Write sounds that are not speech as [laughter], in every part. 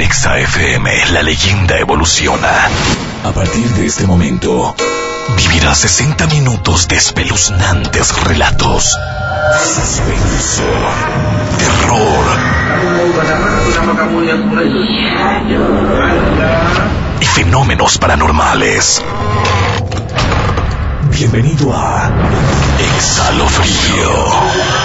En Exa FM, la leyenda evoluciona. A partir de este momento, vivirás 60 minutos de espeluznantes relatos. Suspenso, terror y fenómenos paranormales. Bienvenido a Exhalofrío.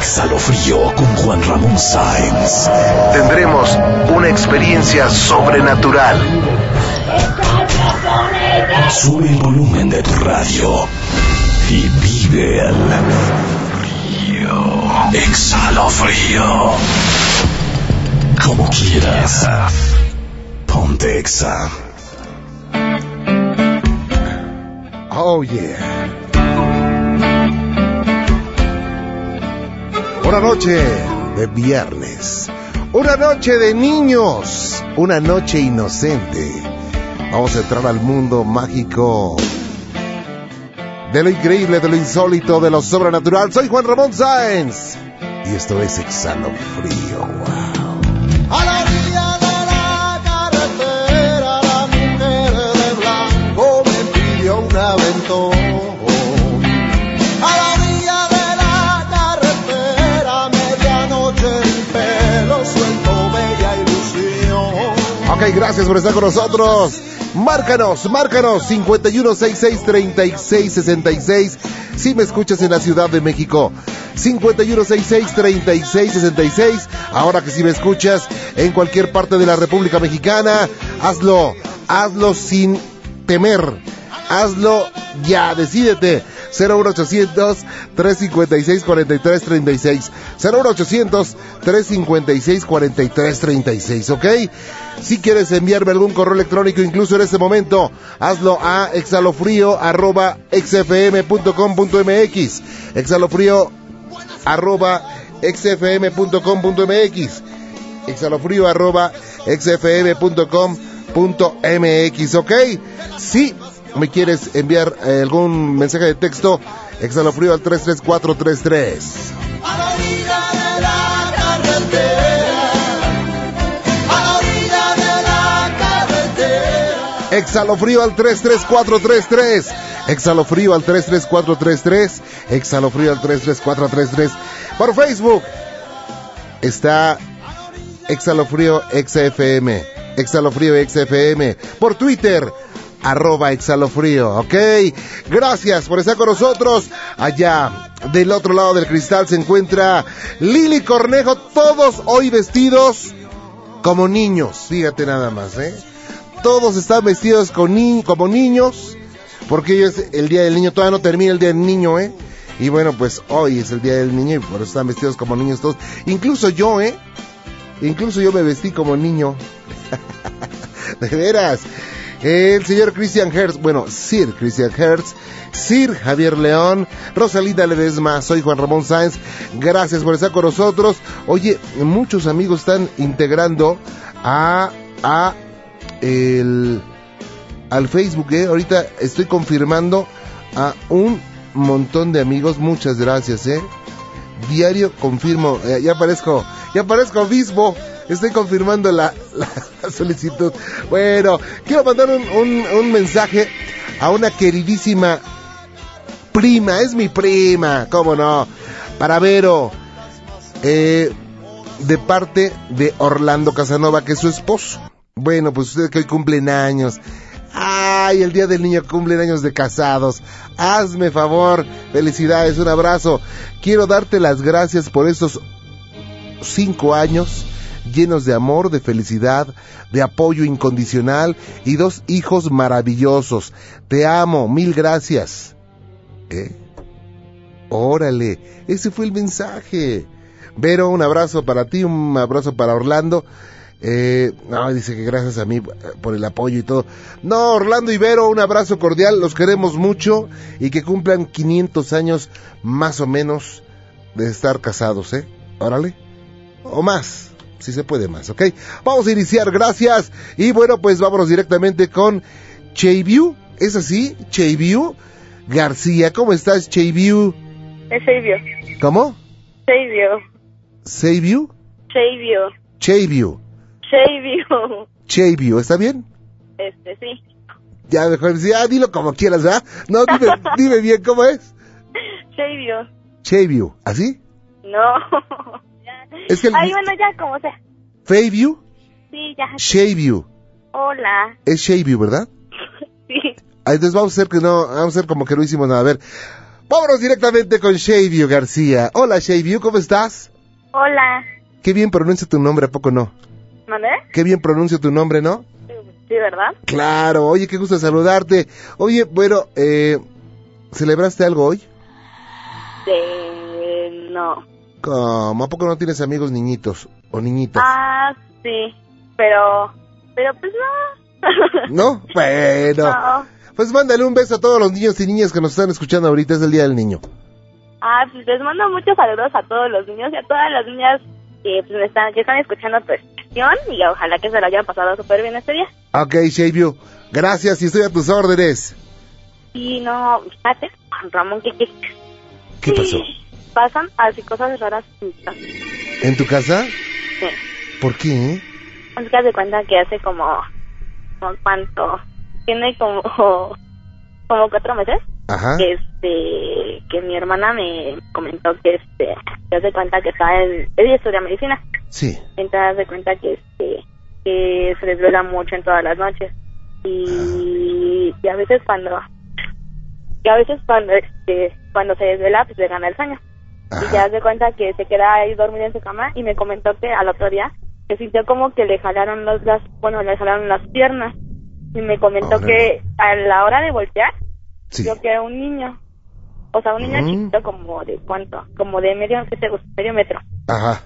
Exhalofrío con Juan Ramón Sáenz. Tendremos una experiencia sobrenatural. Sube el volumen de tu radio y vive el frío. Exhalofrío. Como quieras. Ponte Exa. Oh, yeah. Una noche de viernes. Una noche de niños. Una noche inocente. Vamos a entrar al mundo mágico. De lo increíble, de lo insólito, de lo sobrenatural. Soy Juan Ramón Sáenz. Y esto es Exhalo Frío. Wow. A la orilla de la carretera, la mujer de blanco me pidió un aventón. Ok, gracias por estar con nosotros. Márcanos, márcanos 5166-3666 si me escuchas en la Ciudad de México. 5166-3666. Ahora que si me escuchas en cualquier parte de la República Mexicana, hazlo, hazlo sin temer. Hazlo ya, decídete. 01800 356 4336 01800 356 4336 ¿ok? Si quieres enviarme algún correo electrónico incluso en este momento, hazlo a exhalofrío arroba xfm.com.mx exhalofrío arroba xfm.com.mx exhalofrío arroba xfm.com.mx ¿ok? Si me quieres enviar eh, algún mensaje de texto, exhalofrío al 33433. A la orilla de la carretera, a la orilla de la carretera. Exhalofrío al 33433. Exhalofrío al 33433. Exhalofrío al 33433. Por Facebook está Exhalofrío XFM. Exhalofrío XFM. Por Twitter arroba exhalofrío, ¿ok? Gracias por estar con nosotros. Allá del otro lado del cristal se encuentra Lili Cornejo, todos hoy vestidos como niños, fíjate nada más, ¿eh? Todos están vestidos con ni como niños, porque hoy es el Día del Niño, todavía no termina el Día del Niño, ¿eh? Y bueno, pues hoy es el Día del Niño y por eso están vestidos como niños todos. Incluso yo, ¿eh? Incluso yo me vestí como niño. [laughs] de veras. El señor Christian Hertz, bueno, Sir Christian Hertz, Sir Javier León, Rosalinda Ledesma, soy Juan Ramón Sáenz, gracias por estar con nosotros. Oye, muchos amigos están integrando a, a el, al Facebook, ¿eh? Ahorita estoy confirmando a un montón de amigos, muchas gracias, ¿eh? Diario confirmo, eh, ya parezco, ya parezco obispo estoy confirmando la, solicitud. Bueno, quiero mandar un, un, mensaje a una queridísima prima, es mi prima, cómo no, para Vero, eh, de parte de Orlando Casanova, que es su esposo. Bueno, pues ustedes que hoy cumplen años. Ay, el día del niño cumplen años de casados. Hazme favor, felicidades, un abrazo. Quiero darte las gracias por esos cinco años llenos de amor, de felicidad, de apoyo incondicional y dos hijos maravillosos. Te amo, mil gracias. ¿Eh? Órale, ese fue el mensaje. Vero, un abrazo para ti, un abrazo para Orlando. Eh, no, dice que gracias a mí por el apoyo y todo. No, Orlando y Vero, un abrazo cordial, los queremos mucho y que cumplan 500 años más o menos de estar casados, ¿eh? Órale. O más si se puede más, ¿ok? Vamos a iniciar, gracias. Y bueno, pues vámonos directamente con Cheyview, ¿es así? Cheyview García, ¿cómo estás, Cheyview? Es Seivio. ¿Cómo? Seivio. ¿Seiview? Seivio. Chayview. Chayview. Chayview, ¿está bien? Este, sí. Ya mejor decir, ah, dilo como quieras, ¿verdad? No, dime, [laughs] dime bien cómo es. Chayview. Chayview, ¿así? No. Es que el- Ay, bueno, ya, como sea. Fayview, Sí, ya. Chayview. Hola. Es Chayview, ¿verdad? [laughs] Sí. Entonces vamos a hacer que no, vamos a hacer como que no hicimos nada. A ver, vámonos directamente con Chayview García. Hola Chayview, ¿cómo estás? Hola. Qué bien pronuncia tu nombre, ¿a poco no? ¿Mandé? Qué bien pronuncia tu nombre, ¿no? Sí, ¿verdad? Claro, oye, qué gusto saludarte. Oye, bueno, eh, ¿celebraste algo hoy? De... No. ¿Cómo? ¿A poco no tienes amigos niñitos o niñitas? Ah, sí. Pero... Pero pues no. [laughs] ¿No? Bueno, No. pues mándale un beso a todos los niños y niñas que nos están escuchando ahorita, es el Día del Niño. Ah, pues les mando muchos saludos a todos los niños y a todas las niñas que, pues, me están, que están escuchando tu estación y ojalá que se lo hayan pasado súper bien este día. Ok, Shayview, gracias y estoy a tus órdenes. Y no, fíjate, Juan Ramón, ¿qué, qué, ¿Qué pasó? [laughs] Pasan así cosas raras en mi casa. ¿En tu casa? Sí. ¿Por qué? Es que haz de cuenta que hace como, como cuánto, tiene como, [laughs] como cuatro meses, Ajá. que este, que mi hermana me comentó que este, que haz de cuenta que está en, ella estudia medicina, Sí. entonces haz de cuenta que este, que se desvela mucho en todas las noches, y, y a veces cuando, y a veces cuando este, cuando se desvela pues le gana el sueño. Y ya se cuenta que se queda ahí dormida en su cama y me comentó que al otro día que sintió como que le jalaron los las bueno le jalaron las piernas y me comentó Órale. que a la hora de voltear Sí. vio que era un niño o sea un niño Mm. chiquito como de cuánto como de medio ¿qué te gusta? medio metro Ajá.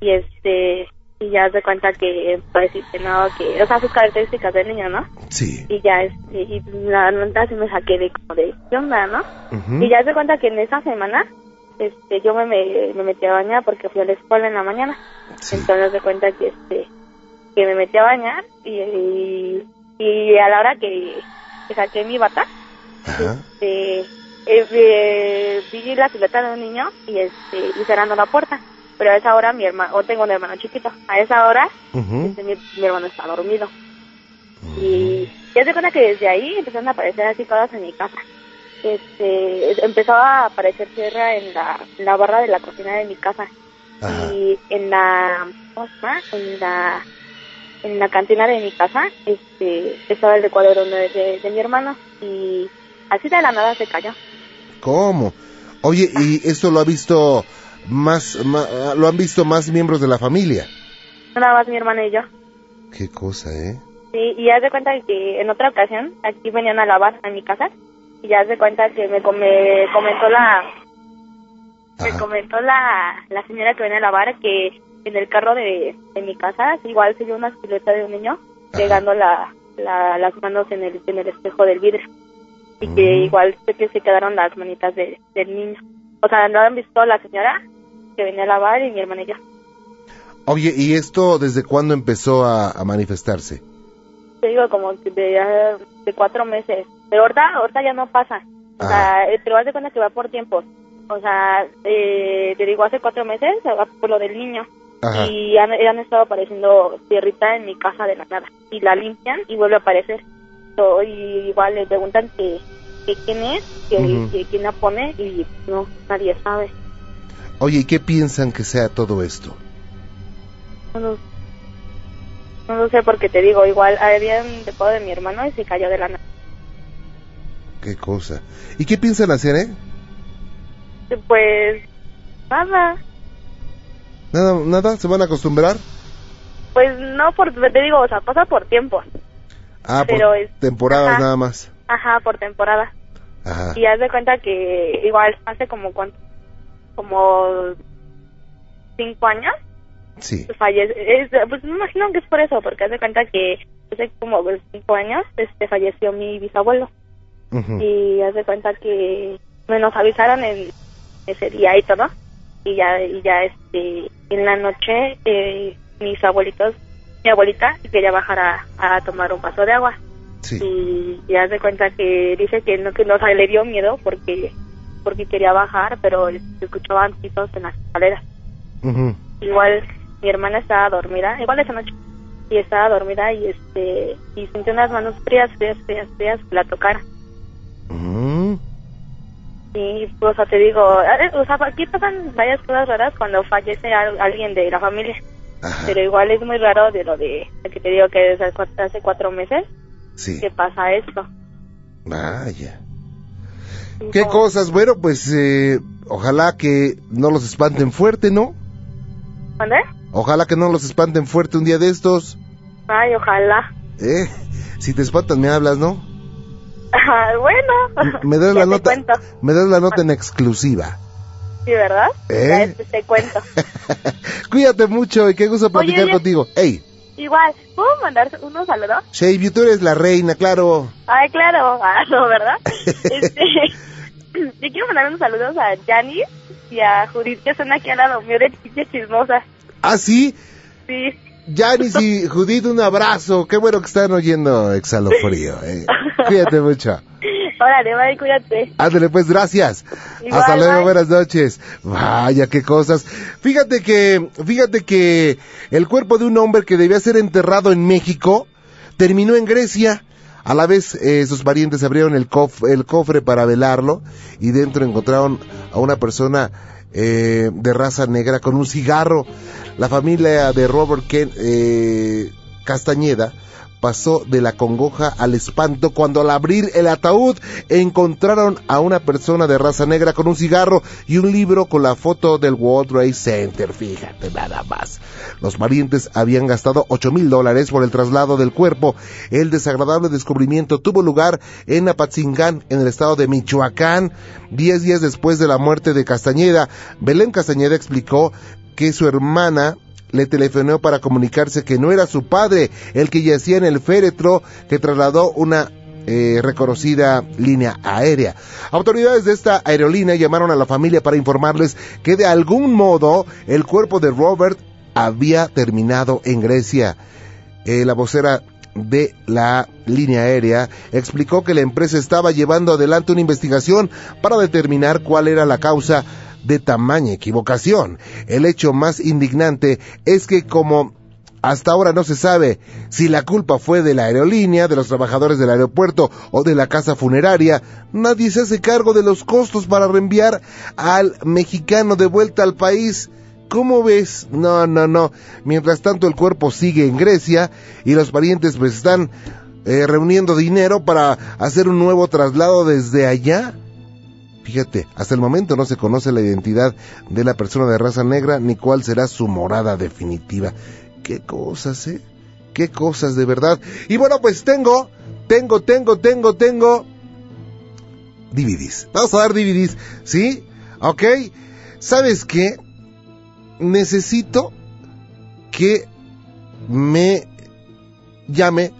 y este y ya se cuenta que pues no que o sea sus características del niño no Sí. y ya este y la nota sí me saqué de como de onda no y ya se cuenta que en esa semana, este, yo me, me, me metí a bañar porque fui a la escuela en la mañana. Sí. Entonces se cuenta que este, que me metí a bañar y, y, y a la hora que, que saqué mi bata, este, eh, eh, vi la silueta de un niño y este, y cerrando la puerta. Pero a esa hora mi hermano, o tengo un hermano chiquito, a esa hora este, mi, mi hermano está dormido. Y ya se cuenta que desde ahí empezaron a aparecer así cosas en mi casa. Este, empezó a aparecer tierra en la, en la barra de la cocina de mi casa Ajá. y en la. En la, en la cantina de mi casa, este, estaba el recuadro de, de, de mi hermano y así de la nada se cayó. ¿Cómo? Oye, ¿y esto lo ha visto más, lo han visto más miembros de la familia? Nada más mi hermano y yo. Qué cosa, ¿eh? Sí, y haz de cuenta que en otra ocasión aquí venían a lavar a mi casa y ya de cuenta que me, me comentó la me comentó la, la señora que venía a lavar que en el carro de, de mi casa igual se vio una silueta de un niño Ajá. pegando la, la- las manos en el, en el espejo del vidrio y que Mm. igual sé que se quedaron las manitas de- del niño. O sea, no han visto la señora que venía a lavar y mi hermana y yo. Oye, ¿y esto desde cuándo empezó a, a manifestarse? Te digo como que de, ah, de cuatro meses. Pero ahorita ahorita ya no pasa. O sea eh, pero haz de cuenta que va por tiempos o sea eh, te digo hace cuatro meses va por lo del niño. Ajá. y han, han estado apareciendo tierrita en mi casa de la nada. Y la limpian y vuelve a aparecer. So, y igual le preguntan que, que quién es que, quién la pone y no nadie sabe. Oye, ¿y qué piensan que sea todo esto? no, lo- no lo sé porque te digo igual habían dejado de mi hermano y se cayó de la nada Qué cosa. ¿Y qué piensan hacer, eh? pues nada Nada, nada, ¿se van a acostumbrar? Pues no, por, te digo, o sea, pasa por tiempo. Ah, por Pero es- temporadas ajá. nada más. Ajá, por temporada. Ajá. Y haz de cuenta que igual hace como cuánto, como cinco años, Sí. fallece, es, pues me imagino que es por eso, porque haz de cuenta que hace como pues, cinco años este falleció mi bisabuelo. Ujú. Y haz de cuenta que me nos avisaron en ese día y todo. Y ya, y ya este, en la noche, eh, mis abuelitos, mi abuelita quería bajar a, a tomar un vaso de agua. Sí. y ya se cuenta que dice que no que no o sea, le dio miedo porque porque quería bajar pero se escuchaban pisos en las escaleras Ujú. igual mi hermana estaba dormida, igual esa noche, y estaba dormida y este y sintió unas manos frías, frías, frías, frías que la tocara. Mm, Y pues, o sea, te digo, eh, o sea, aquí pasan varias cosas raras cuando fallece al- alguien de la familia, ajá, pero igual es muy raro de lo de, de que te digo que desde hace cuatro meses sí. que pasa esto. Vaya. ¿Qué cosas? Bueno, pues eh, ojalá que no los espanten fuerte, ¿no? ¿Mande? Ojalá que no los espanten fuerte un día de estos. Ay, ojalá. ¿Eh? Si te espantan me hablas, ¿no? Ah, bueno. Me das [laughs] Ya la te nota. cuento. Me das la nota en exclusiva. Sí, ¿verdad? ¿Eh? Ya te cuento. [laughs] Cuídate mucho y qué gusto platicar oye. contigo. Ey, Igual, ¿puedo mandar unos saludos? Shavy, tú eres la reina, claro. Ay, claro. Ah, no, ¿verdad? [laughs] Este, [clears throat] yo quiero mandar unos saludos a Janice y a Judith, que son aquí al lado mío de chiches chismosas. Ah, sí. Sí. Janice y Judith, un abrazo. Qué bueno que están oyendo Exhalo Frío. [laughs] eh. Cuídate mucho. Órale, bye, cuídate. Ándale, pues gracias. Hasta luego, bye. buenas noches. Vaya, qué cosas. Fíjate que, fíjate que el cuerpo de un hombre que debía ser enterrado en México terminó en Grecia. A la vez, eh, sus parientes abrieron el, cof- el cofre para velarlo y dentro encontraron a una persona eh, de raza negra con un cigarro. La familia de Robert eh, Castañeda pasó de la congoja al espanto cuando al abrir el ataúd encontraron a una persona de raza negra con un cigarro y un libro con la foto del World Center. Fíjate nada más. Los parientes habían gastado 8 mil dólares por el traslado del cuerpo. El desagradable descubrimiento tuvo lugar en Apatzingán, en el estado de Michoacán, diez días después de la muerte de Castañeda. Belén Castañeda explicó que su hermana le telefonó para comunicarse que no era su padre el que yacía en el féretro que trasladó una eh, reconocida línea aérea. Autoridades de esta aerolínea llamaron a la familia para informarles que de algún modo el cuerpo de Robert había terminado en Grecia. Eh, la vocera de la línea aérea explicó que la empresa estaba llevando adelante una investigación para determinar cuál era la causa de tamaña equivocación. El hecho más indignante es que como hasta ahora no se sabe si la culpa fue de la aerolínea, de los trabajadores del aeropuerto o de la casa funeraria, nadie se hace cargo de los costos para reenviar al mexicano de vuelta al país. ¿Cómo ves? No, no, no. Mientras tanto el cuerpo sigue en Grecia y los parientes pues están eh, reuniendo dinero para hacer un nuevo traslado desde allá. Fíjate, hasta el momento no se conoce la identidad de la persona de raza negra ni cuál será su morada definitiva. Qué cosas, ¿eh? Qué cosas de verdad. Y bueno, pues tengo, tengo, tengo, tengo, tengo DVDs. Vamos a dar DVDs, ¿sí? ¿Ok? ¿Sabes qué? Necesito que me llame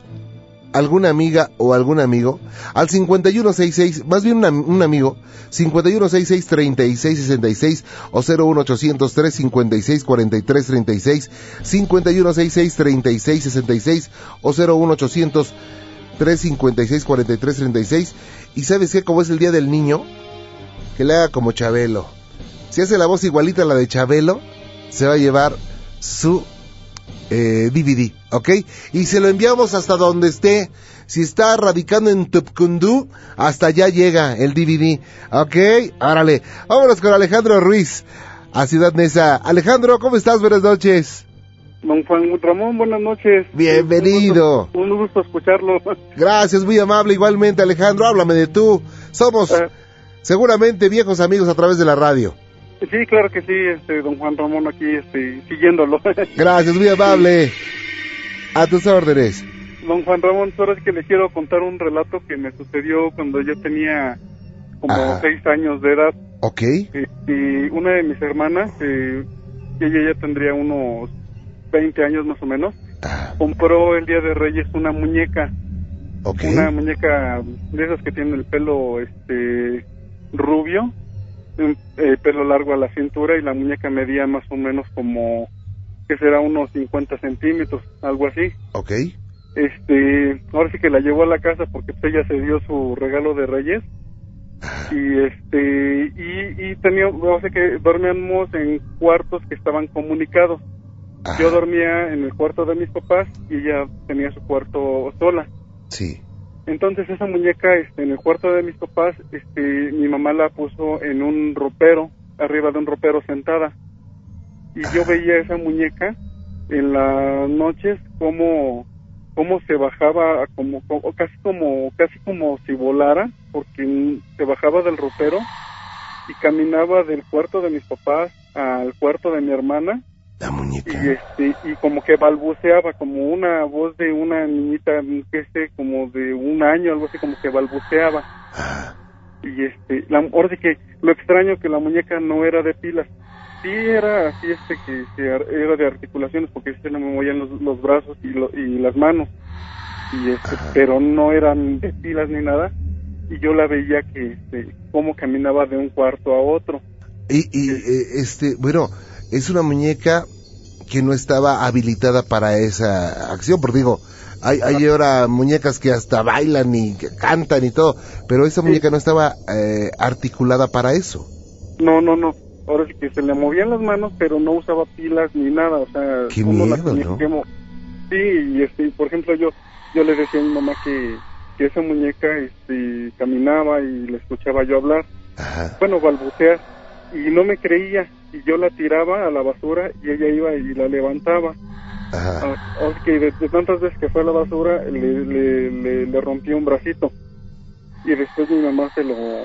alguna amiga o algún amigo al 5166, más bien un amigo, 5166-3666 o 01800 356 4336 5166-3666 o 01800 356 4336 y sabes qué, como es el día del niño, que le haga como Chabelo. Si hace la voz igualita a la de Chabelo, se va a llevar su eh, DVD, ¿ok? Y se lo enviamos hasta donde esté. Si está radicando en Tupcundú, hasta allá llega el DVD, ¿ok? Árale. Vámonos con Alejandro Ruiz, a Ciudad Neza. Alejandro, ¿cómo estás? Buenas noches. Don Juan Ramón, buenas noches. Bienvenido. Un gusto, un gusto escucharlo. [laughs] Gracias, muy amable. Igualmente, Alejandro, háblame de tú. Somos Eh, seguramente viejos amigos a través de la radio. Sí, claro que sí, este, don Juan Ramón aquí, este, siguiéndolo. [laughs] Gracias, muy amable. A tus órdenes. don Juan Ramón, ahora es que le quiero contar un relato que me sucedió cuando yo tenía como Ajá. seis años de edad. ¿Ok? Y, y una de mis hermanas, eh, ella ya tendría unos 20 años más o menos, Ah, compró el Día de Reyes una muñeca, ¿Ok? una muñeca de esas que tiene el pelo este rubio, eh, pelo largo a la cintura y la muñeca medía más o menos como que será unos 50 centímetros, algo así. ¿Ok? Este, ahora sí que la llevó a la casa porque pues, ella se dio su regalo de Reyes y este y, y tenía, o sea que dormíamos en cuartos que estaban comunicados Ajá. Yo dormía en el cuarto de mis papás y ella tenía su cuarto sola. Sí. Entonces esa muñeca este, en el cuarto de mis papás, este, mi mamá la puso en un ropero, arriba de un ropero sentada. Y yo veía esa muñeca en las noches como cómo se bajaba como, como- casi como casi como si volara porque se bajaba del ropero y caminaba del cuarto de mis papás al cuarto de mi hermana La y muñeca. este y como que balbuceaba como una voz de una niñita que sé como de un año algo así como que balbuceaba. Ah, y este la ahora sí que lo extraño que la muñeca no era de pilas. Sí era así este que, que era de articulaciones porque se le movían los, los brazos y, lo- y las manos. Y este, Ajá. pero no eran de pilas ni nada. Y yo la veía que este, cómo caminaba de un cuarto a otro. Y, y eh, este, bueno, es una muñeca que no estaba habilitada para esa acción, porque digo, hay, hay ahora muñecas que hasta bailan y que cantan y todo, pero esa muñeca no estaba eh, articulada para eso. No, no, no. Ahora sí que se le movían las manos, pero no usaba pilas ni nada. O sea, Qué miedo, ¿no? Sí, y este, por ejemplo, yo yo le decía a mi mamá que, que esa muñeca este, caminaba y le escuchaba yo hablar, Ajá. bueno, balbucear, y no me creía. Y yo la tiraba a la basura y ella iba y la levantaba. Ajá. Ah, que de, de tantas veces que fue a la basura, le, le, le, le rompí un bracito. Y después mi mamá se lo,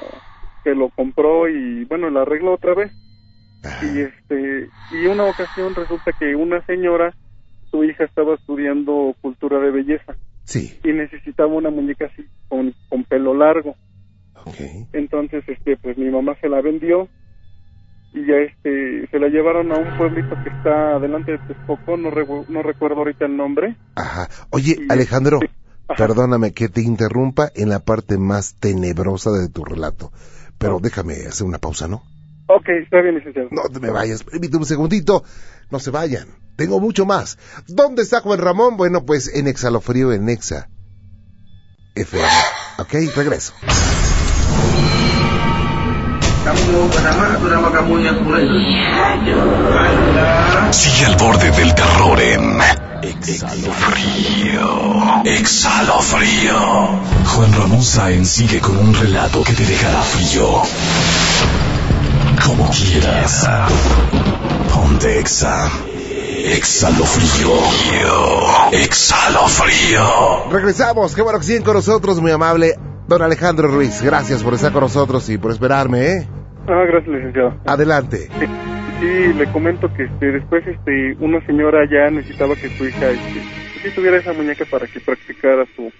se lo compró y bueno, la arregló otra vez. Y este, y una ocasión resulta que una señora, su hija estaba estudiando cultura de belleza Sí, y necesitaba una muñeca así con, con pelo largo. ok. Entonces, este, pues mi mamá se la vendió y ya este, se la llevaron a un pueblito que está adelante de Texcoco, no, recu- no recuerdo ahorita el nombre. Ajá. Oye, Y- Alejandro, sí. Ajá. perdóname que te interrumpa en la parte más tenebrosa de tu relato, pero déjame hacer una pausa, ¿no? Ok, está bien, licenciado. No te me vayas, permíteme un segundito. No se vayan. Tengo mucho más. ¿Dónde está Juan Ramón? Bueno, pues en Exhalofrío en Exa. FM. Ok, regreso. Sigue al borde del terror en Exhalofrío. Exhalofrío. Juan Ramón Sáenz sigue con un relato que te dejará frío. Como quieras. Ponte Exa. Exhalofrío. Exhalofrío. Regresamos. Qué bueno que siguen con nosotros, muy amable. Don Alejandro Ruiz, gracias por estar con nosotros y por esperarme, ¿eh? Ah, gracias, licenciado. Adelante. Sí, sí, le comento que este, después este, una señora ya necesitaba que su hija este, tuviera esa muñeca para que practicara su,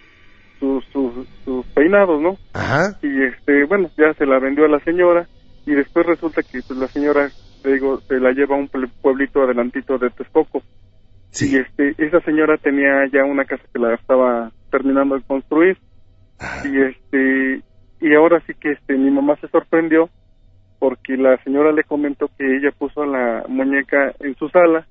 su, su- sus peinados, ¿no? Ajá. Y este, bueno, ya se la vendió a la señora y después resulta que pues, la señora, le digo, se la lleva a un pue- pueblito adelantito de Texcoco. Y Sí. este, esa señora tenía ya una casa que la estaba terminando de construir Ajá. y este y ahora sí que este mi mamá se sorprendió porque la señora le comentó que ella puso la muñeca en su sala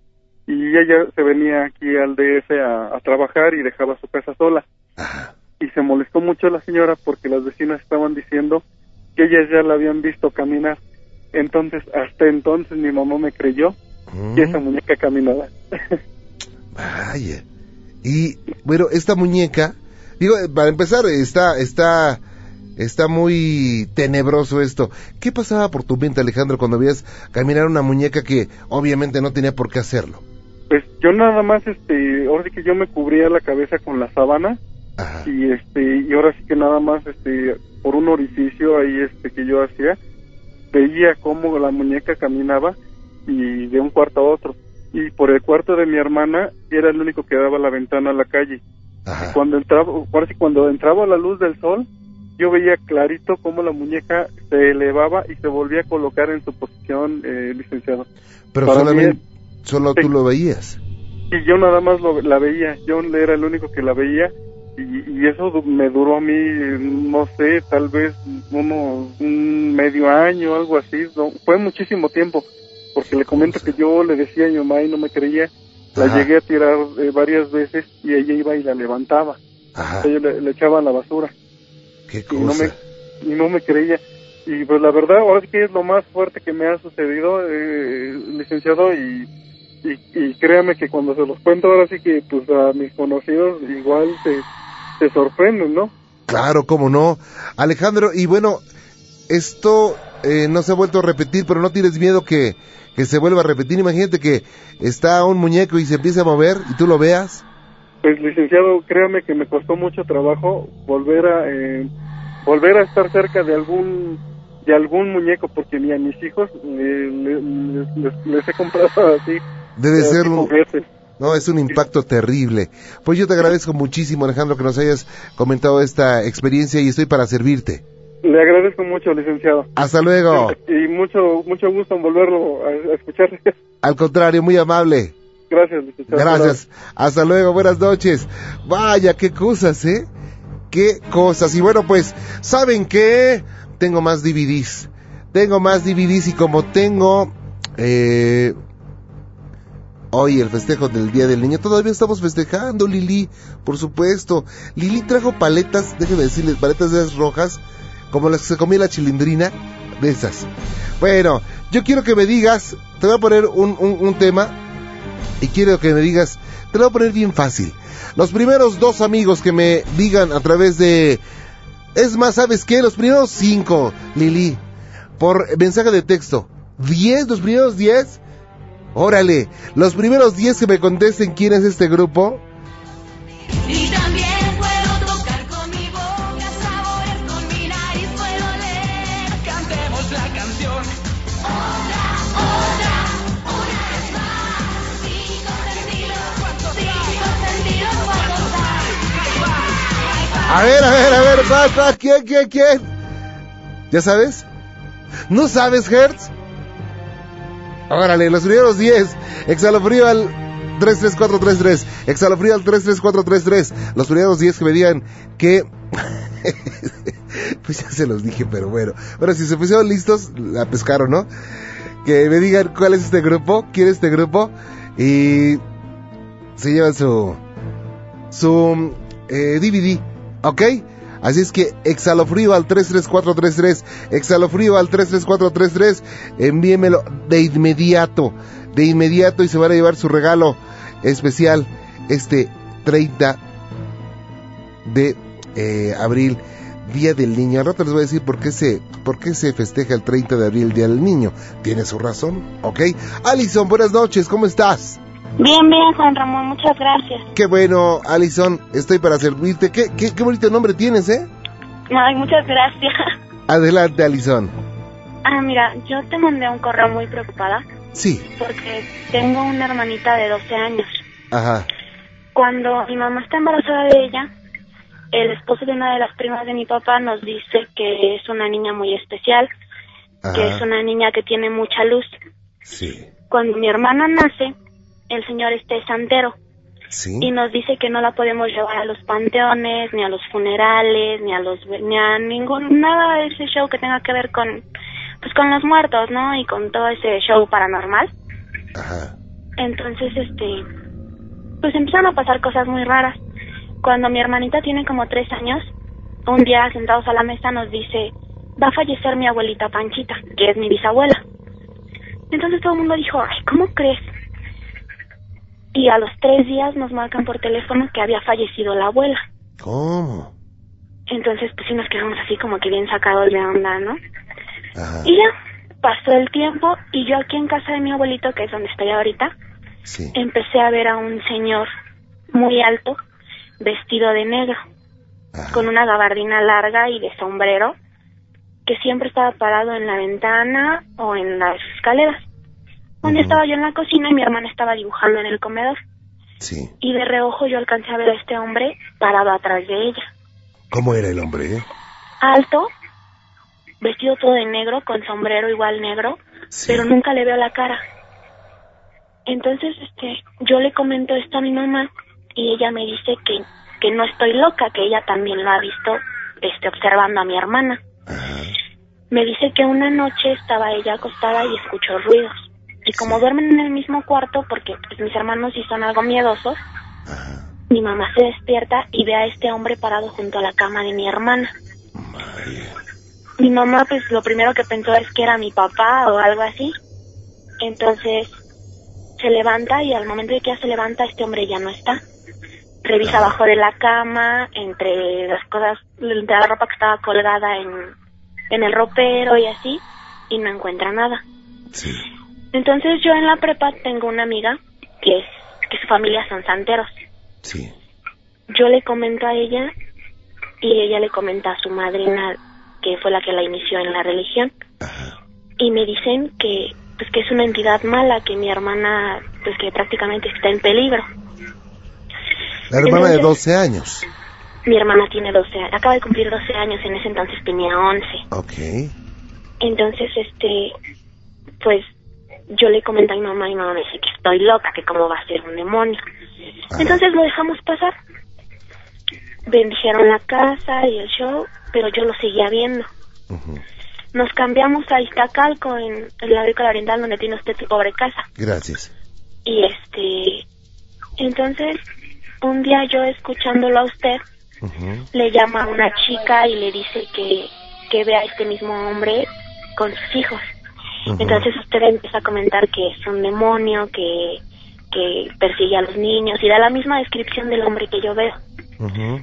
y ella se venía aquí al DF a, a trabajar y dejaba su casa sola Ajá. y se molestó mucho la señora porque las vecinas estaban diciendo que ellas ya la habían visto caminar entonces hasta entonces mi mamá me creyó que esa Mm, muñeca caminaba [laughs] Vaya. Y bueno, esta muñeca, digo, eh, para empezar, está, está, está muy tenebroso esto. ¿Qué pasaba por tu mente, Alejandro, cuando veías caminar una muñeca que obviamente no tenía por qué hacerlo? pues yo nada más este ahora sí que yo me cubría la cabeza con la sábana Ajá. y este y ahora sí que nada más este por un orificio ahí este que yo hacía veía cómo la muñeca caminaba y de un cuarto a otro y por el cuarto de mi hermana era el único que daba la ventana a la calle Ajá. cuando entraba cuando entraba la luz del sol yo veía clarito cómo la muñeca se elevaba y se volvía a colocar en su posición eh, licenciado Pero para solamente, solo tú sí. lo veías. y yo nada más lo- la veía, yo era el único que la veía y, y eso me duró a mí, no sé, tal vez uno, un medio año, algo así, no, fue muchísimo tiempo, porque le comento que yo le decía a mi mamá y no me creía, la Ajá. llegué a tirar eh, varias veces y ella iba y la levantaba, Ajá. ella le, le echaba a la basura Qué y no cosa. me, y no me creía. Y pues la verdad, ahora sí que es lo más fuerte que me ha sucedido, eh, licenciado, y y, y créame que cuando se los cuento ahora sí que pues a mis conocidos igual se, se sorprenden, ¿no? Claro, cómo no. Alejandro, y bueno, esto eh, no se ha vuelto a repetir, pero no tienes miedo que, que se vuelva a repetir. Imagínate que está un muñeco y se empieza a mover y tú lo veas. Pues licenciado, créame que me costó mucho trabajo volver a eh, volver a estar cerca de algún de algún muñeco porque ni a mis hijos eh, les, les- les he comprado [laughs] así. Debe eh, ser un, no, es un impacto terrible. Pues yo te agradezco muchísimo, Alejandro, que nos hayas comentado esta experiencia y estoy para servirte. Le agradezco mucho, licenciado. Hasta luego. Y mucho mucho gusto en volverlo a, a escuchar. [laughs] Al contrario, muy amable. Gracias, licenciado. Gracias. Hasta luego, buenas noches. Vaya, qué cosas, ¿eh? Qué cosas. Y bueno, pues, ¿saben qué? Tengo más DVDs. Tengo más DVDs y como tengo... Eh, hoy el festejo del Día del Niño, todavía estamos festejando, Lili, por supuesto. Lili trajo paletas, déjenme decirles, paletas de esas rojas, como las que se comía la chilindrina, de esas. Bueno, yo quiero que me digas, te voy a poner un, un, tema y quiero que me digas, te lo voy a poner bien fácil. Los primeros dos amigos que me digan a través de... Es más, ¿sabes qué? Los primeros cinco, Lili, por mensaje de texto. ¿Diez? ¿Los primeros diez? Órale, los primeros diez que me contesten quién es este grupo. Y también A ver, a ver, a ver, va, ¿quién, quién, quién? ¿Ya sabes? ¿No sabes, Hertz? Órale, los primeros 10. Exhalofrío al 33433. Exhalofrío al 33433. Los primeros 10 que me digan que... [laughs] pues ya se los dije, pero bueno. Bueno, si se pusieron listos, la pescaron, ¿no? Que me digan cuál es este grupo, quién es este grupo. Y se llevan su... Su eh, DVD, ¿ok? Así es que exhalofrío al 33433, exhalofrío al 33433, envíemelo de inmediato, de inmediato y se van a llevar su regalo especial este 30 de eh, abril, Día del Niño. Al rato les voy a decir por qué se, por qué se festeja el 30 de abril, Día del Niño. Tiene su razón, ¿ok? Alison, buenas noches, ¿cómo estás? Bien, bien, Juan Ramón, muchas gracias. Qué bueno, Alison, estoy para servirte. ¿Qué, qué, qué bonito nombre tienes, ¿eh? Ay, muchas gracias. [laughs] Adelante, Alison. Ah, mira, yo te mandé un correo muy preocupada Sí, porque tengo una hermanita de 12 años. ajá, Cuando mi mamá está embarazada de ella, el esposo de una de las primas de mi papá nos dice que es una niña muy especial, que es una niña que tiene mucha luz. Sí, Cuando mi hermana nace, el señor este es santero sí. y nos dice que no la podemos llevar a los panteones, ni a los funerales, ni a los ni a ningún nada de ese show que tenga que ver con pues con los muertos, ¿no? Y con todo ese show paranormal. Ajá, Entonces, este, pues empezaron a pasar cosas muy raras. Cuando mi hermanita tiene como tres años, un día sentados a la mesa nos dice, va a fallecer mi abuelita Panchita, que es mi bisabuela. Entonces todo el mundo dijo, ay, ¿cómo crees? Y a los tres días nos marcan por teléfono que había fallecido la abuela. ¿Cómo? Entonces, pues sí nos quedamos así como que bien sacados de onda, ¿no? Ajá, Y ya, pasó el tiempo y yo aquí en casa de mi abuelito, que es donde estoy ahorita, sí, empecé a ver a un señor muy alto, vestido de negro, ajá, con una gabardina larga y de sombrero, que siempre estaba parado en la ventana o en las escaleras. Un día Ujú. estaba yo en la cocina y mi hermana estaba dibujando en el comedor. sí. Y de reojo yo alcancé a ver a este hombre parado atrás de ella. ¿Cómo era el hombre, eh? Alto, vestido todo de negro, con sombrero igual negro, Sí. pero nunca le veo la cara. Entonces, este, yo le comento esto a mi mamá y ella me dice que, que no estoy loca, que ella también lo ha visto, este, observando a mi hermana. Ajá, Me dice que una noche estaba ella acostada y escuchó ruidos. Y como duermen en el mismo cuarto, porque pues, mis hermanos sí son algo miedosos, ajá. mi mamá se despierta y ve a este hombre parado junto a la cama de mi hermana. Mi mamá, pues lo primero que pensó es que era mi papá o algo así. Entonces se levanta y al momento de que ya se levanta este hombre ya no está. Revisa abajo de la cama, entre las cosas, entre la ropa que estaba colgada en, en el ropero y así, y no encuentra nada. Sí. Entonces yo en la prepa tengo una amiga que es, que su familia son santeros. Sí. Yo le comento a ella y ella le comenta a su madrina que fue la que la inició en la religión Ajá. y me dicen que pues que es una entidad mala que mi hermana pues que prácticamente está en peligro La hermana de Entonces- 12 años. mi hermana tiene 12 años acaba de cumplir 12 años en ese entonces tenía 11 Ok. entonces este pues yo le comenté a mi mamá y mi mamá me dice que estoy loca que cómo va a ser un demonio Ajá. entonces lo dejamos pasar bendijeron la casa y el show pero yo lo seguía viendo nos cambiamos a Iztacalco en el agrícola oriental donde tiene usted su pobre casa Gracias. Y este, entonces, un día yo escuchándolo a usted, le llama a una chica y le dice que, que vea a este mismo hombre con sus hijos. Entonces usted empieza a comentar que es un demonio, que, que persigue a los niños y da la misma descripción del hombre que yo veo.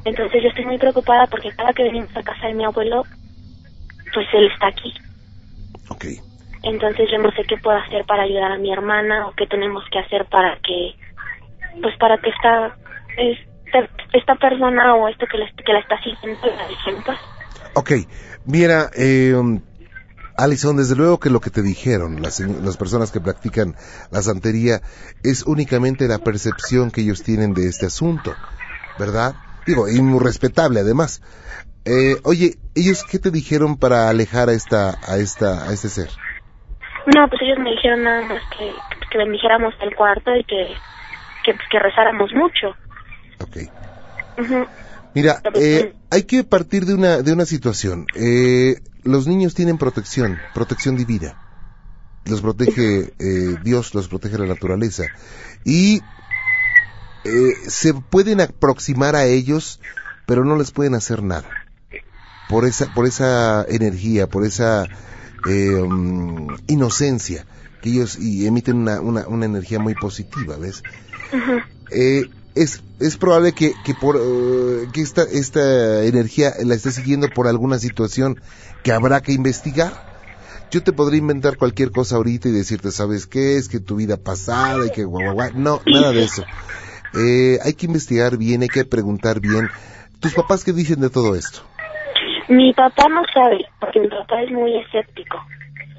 Entonces yo estoy muy preocupada porque cada que venimos a casa de mi abuelo, pues él está aquí. Ok. Entonces yo no sé qué puedo hacer para ayudar a mi hermana o qué tenemos que hacer para que, pues para que esta, esta, esta persona o esto que la, que la está siguiendo la deje en paz. Ok. Mira, eh, Alison, desde luego que lo que te dijeron las, las personas que practican la santería es únicamente la percepción que ellos tienen de este asunto, ¿verdad? Digo, y muy respetable además. Eh, oye, ¿ellos qué te dijeron para alejar a esta, a esta, a este ser? No, pues ellos me dijeron nada más que, que bendijéramos el cuarto y que, que, pues, que rezáramos mucho. Ok. Mira, eh, hay que partir de una, de una situación. Eh, los niños tienen protección, protección divina. Los protege eh, Dios, los protege la naturaleza. Y eh, se pueden aproximar a ellos, pero no les pueden hacer nada. Por esa, por esa energía, por esa eh, mm, inocencia que ellos y emiten una, una, una energía muy positiva, ¿ves? Eh, es, es probable que, que, por, eh, que esta, esta energía la esté siguiendo por alguna situación que habrá que investigar. Yo te podría inventar cualquier cosa ahorita y decirte, ¿sabes qué? Es que tu vida pasada y que guau, guau, guau. No, nada de eso. Eh, hay que investigar bien, hay que preguntar bien. ¿Tus papás qué dicen de todo esto? Mi papá no sabe, porque mi papá es muy escéptico.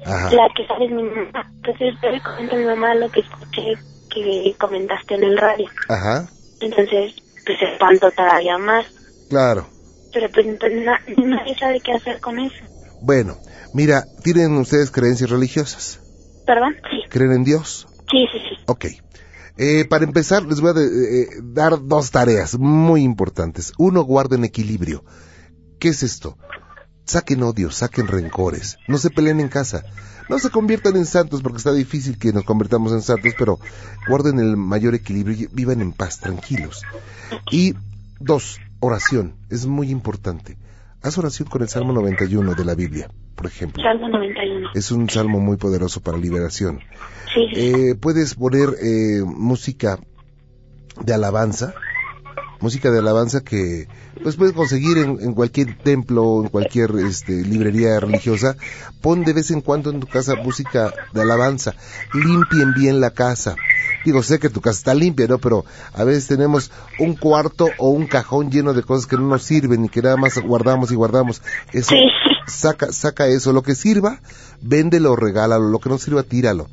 Ajá. La que sabe es mi mamá. Entonces yo le comento a mi mamá lo que escuché que comentaste en el radio. Ajá. Entonces, pues se todavía más. Claro. Pero pues entonces na- nadie sabe qué hacer con eso. Bueno, mira, ¿tienen ustedes creencias religiosas? ¿Perdón? Sí, ¿Creen en Dios? sí, sí, sí. Ok. Eh, para empezar, les voy a de- eh, dar dos tareas muy importantes. Uno, guarden equilibrio. ¿Qué es esto? Saquen odios, saquen rencores. No se peleen en casa. No se conviertan en santos porque está difícil que nos convirtamos en santos, pero guarden el mayor equilibrio y vivan en paz, tranquilos. Y dos, oración. Es muy importante. Haz oración con el Salmo 91 de la Biblia, por ejemplo. Salmo 91. Es un salmo muy poderoso para liberación. Sí, sí. Eh, puedes poner eh, música de alabanza, música de alabanza que pues puedes conseguir en, en cualquier templo, en cualquier este, librería religiosa. Pon de vez en cuando en tu casa música de alabanza. Limpien bien la casa. Digo, sé que tu casa está limpia, ¿no? Pero a veces tenemos un cuarto o un cajón lleno de cosas que no nos sirven y que nada más guardamos y guardamos. Eso, saca, saca eso. Lo que sirva, véndelo, regálalo. Lo que no sirva, tíralo.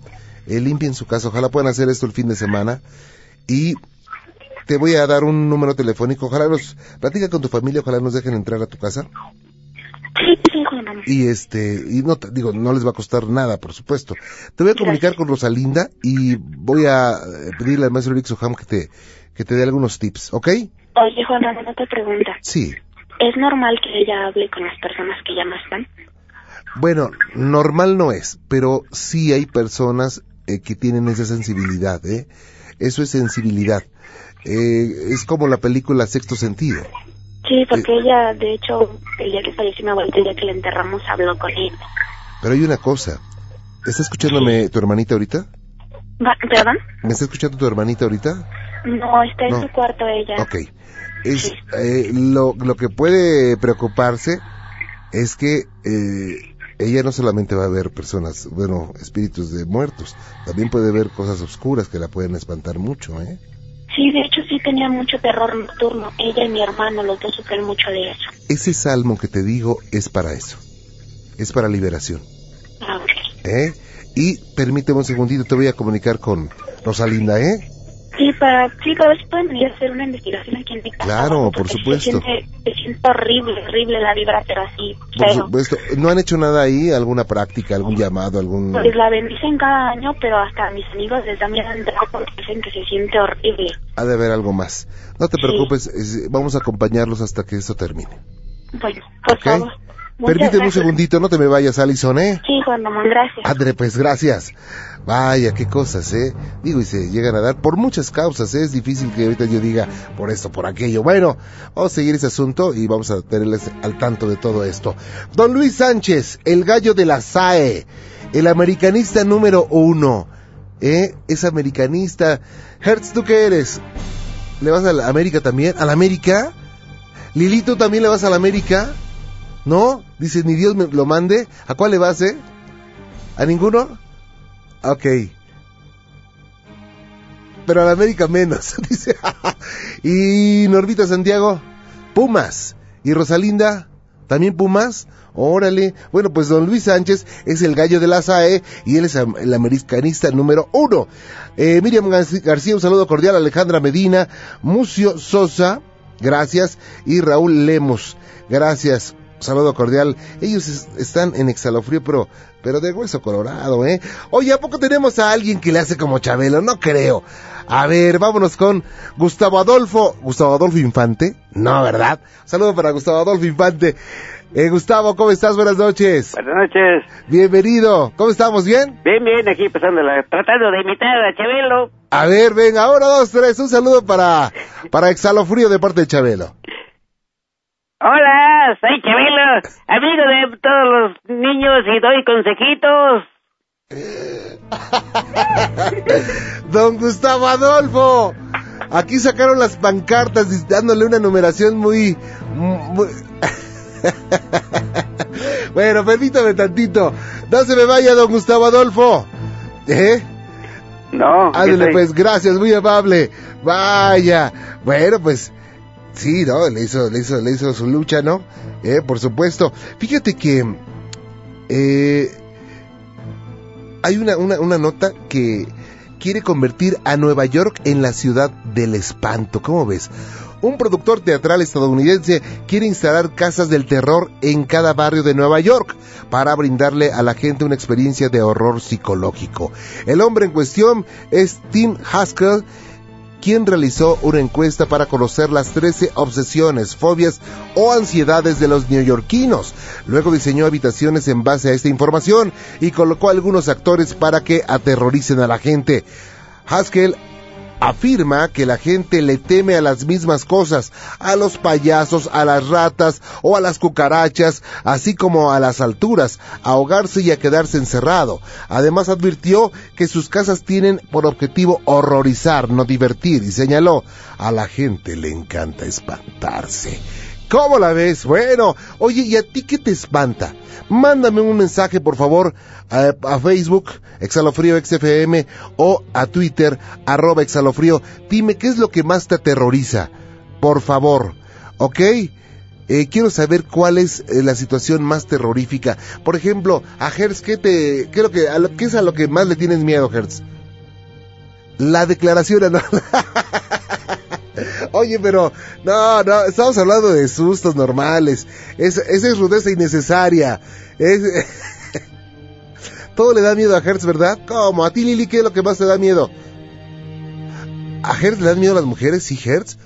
Eh, limpien su casa. Ojalá puedan hacer esto el fin de semana. Y te voy a dar un número telefónico. Ojalá nos, platica con tu familia, ojalá nos dejen entrar a tu casa. Sí, sí. Y este, y no, te- digo, no les va a costar nada, por supuesto. Te voy a comunicar con Rosalinda y voy a eh, pedirle al maestro Eric Soham que te, que te dé algunos tips, ¿ok? Oye, Juan Ramón, otra pregunta. Sí. ¿Es normal que ella hable con las personas que ya no están? Bueno, normal no es, pero sí hay personas eh, que tienen esa sensibilidad, ¿eh? Eso es sensibilidad. Eh, es como la película Sexto Sentido. Sí, porque ella, de hecho, el día que falleció mi abuelita, el día que la enterramos, habló con ella. Pero hay una cosa. ¿Está escuchándome tu hermanita ahorita? Va- ¿Perdón? ¿Me está escuchando tu hermanita ahorita? No, está en No. su cuarto ella. Ok. Es, eh, lo, lo que puede preocuparse es que eh, ella no solamente va a ver personas, bueno, espíritus de muertos, también puede ver cosas oscuras que la pueden espantar mucho, ¿eh? Sí, de hecho sí tenía mucho terror nocturno. Ella y mi hermano, los dos sufren mucho de eso. Ese salmo que te digo es para eso, es para liberación, Ah, ok. ¿eh? Y permíteme un segundito, te voy a comunicar con Rosalinda, ¿eh? Sí, para, sí, para ver si pueden venir a hacer una investigación aquí en casa. Claro, por supuesto. Se siente, se siente horrible, horrible la vibra, pero así, Por feo. supuesto, ¿no han hecho nada ahí? ¿Alguna práctica, algún llamado, algún...? Pues la bendicen cada año, pero hasta mis amigos les miedo entrar porque dicen que se siente horrible. Ha de haber algo más. No te Sí. preocupes, es- vamos a acompañarlos hasta que esto termine. Bueno, por ¿Ok? favor. Permíteme un segundito, no te me vayas, Alison, ¿eh? Sí, Juan Ramón, gracias. André, pues gracias. Vaya, qué cosas, ¿eh? Digo, y se llegan a dar por muchas causas, ¿eh? Es difícil que ahorita yo diga por esto, por aquello. Bueno, vamos a seguir ese asunto y vamos a tenerles al tanto de todo esto. Don Luis Sánchez, el gallo de la SAE, el americanista número uno, ¿eh? Es americanista. Hertz, ¿tú qué eres? ¿Le vas a la América también? ¿A la América? Lili, ¿tú también le vas a la América? ¿No? Dice, ni Dios me lo mande. ¿A cuál le vas, eh? ¿A ninguno? Ok. Pero a la América menos, [laughs] dice. y Normita Santiago, Pumas. Y Rosalinda, ¿también Pumas? Órale. Bueno, pues don Luis Sánchez es el gallo de la SAE y él es el americanista número uno. Eh, Miriam Gar- García, un saludo cordial. Alejandra Medina, Mucio Sosa, gracias. Y Raúl Lemos, gracias. Saludo cordial. Ellos es- están en Exhalofrío, pero, pero de hueso colorado, ¿eh? Oye, ¿a poco tenemos a alguien que le hace como Chabelo? No creo. A ver, vámonos con Gustavo Adolfo. ¿Gustavo Adolfo Infante? No, ¿verdad? Saludo para Gustavo Adolfo Infante. Eh, Gustavo, ¿cómo estás? Buenas noches. Buenas noches. Bienvenido. ¿Cómo estamos? ¿Bien? Bien, bien, aquí pasándola, tratando de imitar a Chabelo. A ver, venga, ahora dos, tres. Un saludo para, para Exhalofrío de parte de Chabelo. Hola, soy Chabelo, amigo de todos los niños y doy consejitos. [laughs] Don Gustavo Adolfo. Aquí sacaron las pancartas dándole una numeración muy... muy- [laughs] bueno, permítame tantito. No se me vaya, don Gustavo Adolfo. ¿Eh? No, Ándale, pues, gracias, muy amable. Vaya. Bueno, pues, sí, ¿no? Le hizo, le hizo, le hizo su lucha, ¿no? Eh, por supuesto. Fíjate que, eh, hay una, una, una nota que quiere convertir a Nueva York en la ciudad del espanto. ¿Cómo ves? Un productor teatral estadounidense quiere instalar casas del terror en cada barrio de Nueva York para brindarle a la gente una experiencia de horror psicológico. El hombre en cuestión es Tim Haskell, quien realizó una encuesta para conocer las 13 obsesiones, fobias o ansiedades de los neoyorquinos. Luego diseñó habitaciones en base a esta información y colocó algunos actores para que aterroricen a la gente. Haskell afirma que la gente le teme a las mismas cosas, a los payasos, a las ratas o a las cucarachas, así como a las alturas, a ahogarse y a quedarse encerrado. Además advirtió que sus casas tienen por objetivo horrorizar, no divertir, y señaló, a la gente le encanta espantarse. ¿Cómo la ves? Bueno, oye, ¿y a ti qué te espanta? Mándame un mensaje, por favor, a, a Facebook, Exhalofrío XFM, o a Twitter, arroba Exhalofrío. Dime qué es lo que más te aterroriza. Por favor, ¿ok? Eh, quiero saber cuál es eh, la situación más terrorífica. Por ejemplo, a Hertz, ¿qué, te, qué, que, a lo- qué es a lo que más le tienes miedo, Hertz? La declaración anual. [laughs] Oye, pero no, no, estamos hablando de sustos normales. Es, esa es rudeza innecesaria. Es, [laughs] todo le da miedo a Hertz, ¿verdad? ¿Cómo? ¿A ti, Lili, qué es lo que más te da miedo? ¿A Hertz le dan miedo a las mujeres? ¿Sí, Hertz?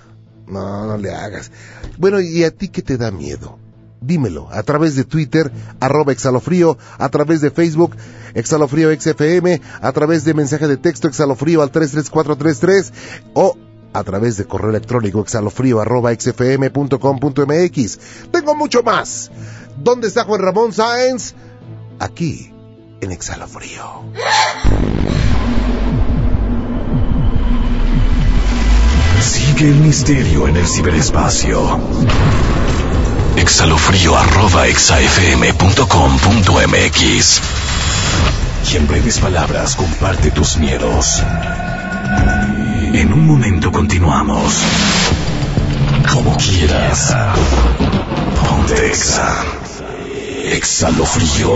No, no le hagas. Bueno, ¿y a ti qué te da miedo? Dímelo a través de Twitter, arroba exhalofrío, a través de Facebook, exhalofrío XFM, a través de mensaje de texto exhalofrío al 33433 o a través de correo electrónico exalofrío.xfm.com.mx. Tengo mucho más. ¿Dónde está Juan Ramón Sáenz? Aquí, en Exalofrío. Sigue el misterio en el ciberespacio. Exalofrío Y en breves palabras comparte tus miedos en un momento continuamos. Como quieras. Ponte Exa. Exhalofrío.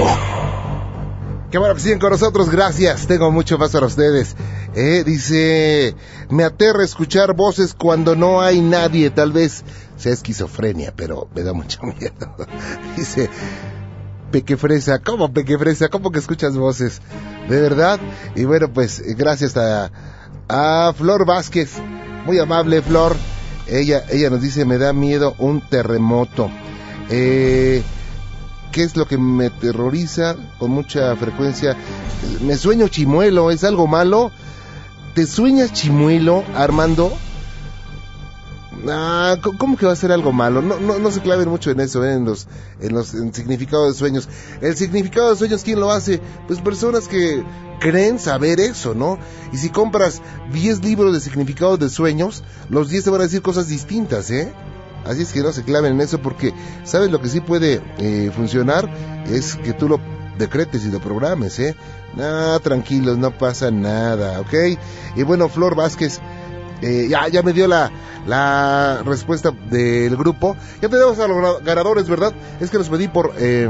Qué bueno que siguen con nosotros, gracias. Tengo mucho más para ustedes. Eh, dice, me aterra escuchar voces cuando no hay nadie. Tal vez sea esquizofrenia, pero me da mucho [laughs] miedo. dice, Pequefresa, ¿cómo Pequefresa? ¿Cómo que escuchas voces? ¿De verdad? Y bueno, pues gracias a, a Flor Vázquez. Muy amable, Flor. Ella, ella nos dice, me da miedo un terremoto. Eh, ¿Qué es lo que me terroriza con mucha frecuencia? Me sueño chimuelo, ¿es algo malo? ¿Te sueñas chimuelo, Armando? Ah, ¿cómo que va a ser algo malo? No, no, se claven mucho en eso, ¿eh? en los, en los de sueños. El significado de sueños, ¿quién lo hace? Pues personas que creen saber eso, ¿no? Y si compras 10 libros de significados de sueños, los 10 te van a decir cosas distintas, ¿eh? Así es que no se claven en eso porque, ¿sabes lo que sí puede eh, funcionar? Es que tú lo decretes y lo programes, ¿eh? No, tranquilos, no pasa nada, ¿ok? Y bueno, Flor Vázquez, eh, ya, ya me dio la, la respuesta del grupo. Ya tenemos a los ganadores, ¿verdad? Es que los pedí por eh,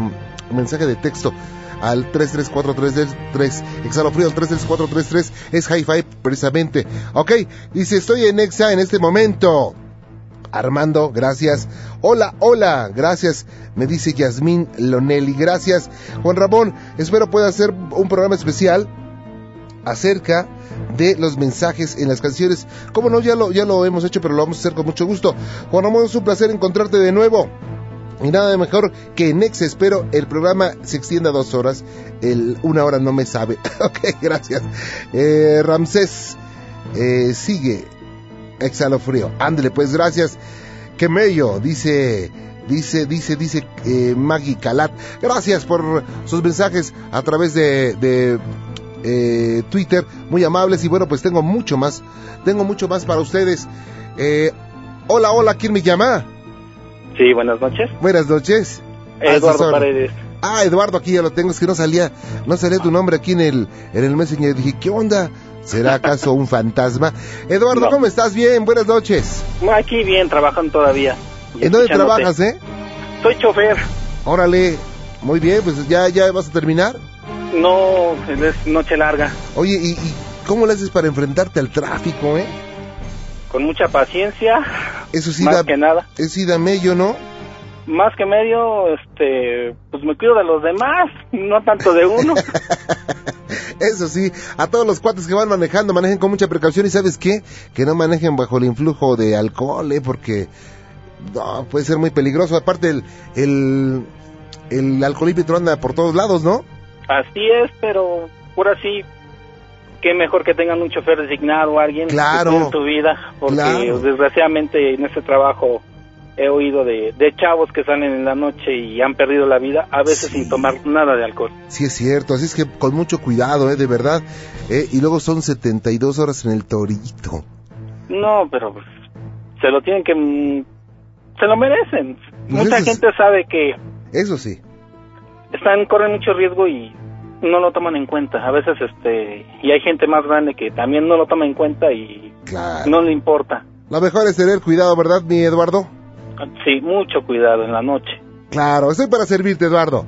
mensaje de texto al 33433, Exhalofrío al 33433, es Hi-Fi precisamente. Ok, dice, estoy en Exa en este momento. Armando, gracias. Hola, hola, gracias. Me dice Yasmín Lonelli, gracias. Juan Ramón, espero pueda hacer un programa especial acerca de los mensajes en las canciones. Como no, ya lo, ya lo hemos hecho, pero lo vamos a hacer con mucho gusto. Juan Ramón, es un placer encontrarte de nuevo. Y nada de mejor que en Ex espero el programa se extienda dos horas. El una hora no me sabe. [laughs] ok, gracias. Eh, Ramsés, eh, sigue. Exhalo frío. Ándele, pues gracias. Que mello, dice, dice, dice, dice eh, Maggie Calat. Gracias por sus mensajes a través de eh, Twitter, muy amables y bueno, pues tengo mucho más, tengo mucho más para ustedes. Eh, hola, hola, ¿quién me llama? Sí, buenas noches. Buenas noches. A sus Eduardo. Paredes. Ah, Eduardo, aquí ya lo tengo, es que no salía, no salía tu nombre aquí en el, en el Messenger. Dije, ¿qué onda? ¿Será acaso un fantasma? Eduardo, No. ¿cómo estás? Bien, buenas noches. Aquí bien, trabajando todavía. ¿En dónde trabajas, eh? Soy chofer. Órale, muy bien, pues ya, ya vas a terminar. No, es noche larga. Oye, ¿y, y cómo le haces para enfrentarte al tráfico, eh? Con mucha paciencia. Eso sí más da, que nada. eso sí da mello, ¿no? Más que medio, este, pues me cuido de los demás, no tanto de uno. [laughs] Eso sí, a todos los cuates que van manejando, manejen con mucha precaución y ¿sabes qué? Que no manejen bajo el influjo de alcohol, ¿eh? Porque no, puede ser muy peligroso. Aparte, el, el, el alcoholímetro anda por todos lados, ¿no? Así es, pero por así, qué mejor que tengan un chofer designado, alguien Claro. cuide tu vida, porque Claro. desgraciadamente en este trabajo he oído de, de chavos que salen en la noche y han perdido la vida, a veces Sí. sin tomar nada de alcohol. Sí, es cierto. Así es que con mucho cuidado, ¿eh? De verdad. ¿eh? Y luego son 72 horas en el torito. No, pero pues, se lo tienen que... mm, Se lo merecen. Pues Mucha eso es- gente sabe que Eso sí. Están corren mucho riesgo y no lo toman en cuenta. A veces, este... Y hay gente más grande que también no lo toma en cuenta y Claro. no le importa. Lo mejor es tener cuidado, ¿verdad, mi Eduardo? Sí, mucho cuidado en la noche. Claro, estoy para servirte, Eduardo.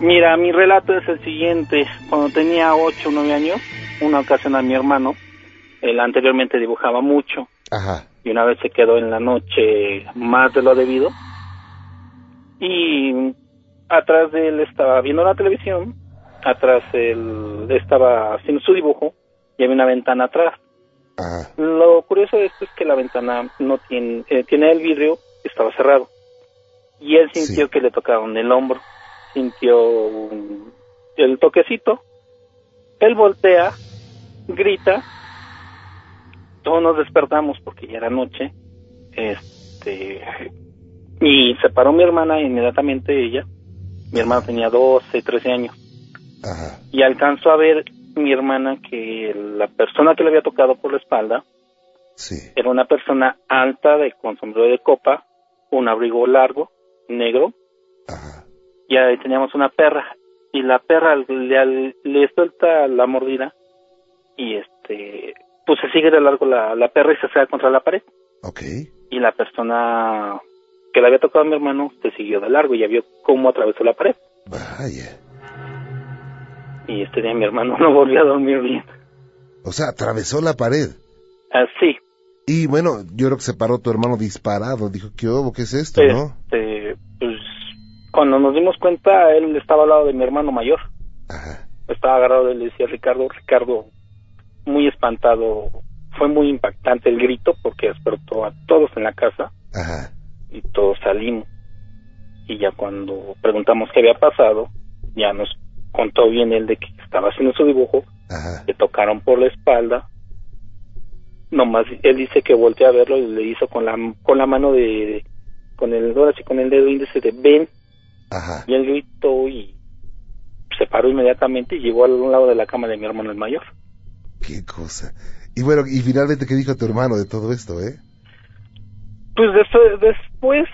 Mira, mi relato es el siguiente. Cuando tenía 8 o 9 años, una ocasión a mi hermano, él anteriormente dibujaba mucho Ajá. y una vez se quedó en la noche más de lo debido y atrás de él estaba viendo la televisión, atrás él estaba haciendo su dibujo y había una ventana atrás. Ajá. Lo curioso de esto es que la ventana no tiene, eh, tiene el vidrio, estaba cerrado. Y él sintió Sí. que le tocaron el hombro, sintió un- el toquecito. Él voltea, grita, todos nos despertamos porque ya era noche. Este, y se paró mi hermana inmediatamente ella. Mi hermana tenía 12, 13 años Ajá. y alcanzó a ver mi hermana que la persona que le había tocado por la espalda Sí. Era una persona alta, de, con sombrero de copa, un abrigo largo, negro. Y ahí teníamos una perra. Y la perra le, le suelta la mordida y este pues se sigue de largo la, la perra y se acerca contra la pared. Ok. Y la persona que le había tocado a mi hermano se siguió de largo y ya vio cómo atravesó la pared. Vaya. Y este día mi hermano [laughs] no volvió a dormir bien. O sea, atravesó la pared. Así. Y bueno, yo creo que se paró tu hermano disparado. Dijo, ¿qué hubo? ¿Qué es esto, no? Este, pues cuando nos dimos cuenta, él estaba al lado de mi hermano mayor. Estaba agarrado, él le decía Ricardo, Ricardo, muy espantado. Fue muy impactante el grito porque despertó a todos en la casa Ajá. Y todos salimos. Y ya cuando preguntamos qué había pasado, ya nos contó bien él de que estaba haciendo su dibujo, le tocaron por la espalda. Nomás él dice que volteó a verlo y le hizo con la con la mano de, de- con el ahora sí con el dedo índice de ven Ajá. y él gritó y se paró inmediatamente y llegó al lado de la cama de mi hermano el mayor. Qué cosa. Y bueno, y finalmente, ¿qué dijo tu hermano de todo esto, eh? Pues después, después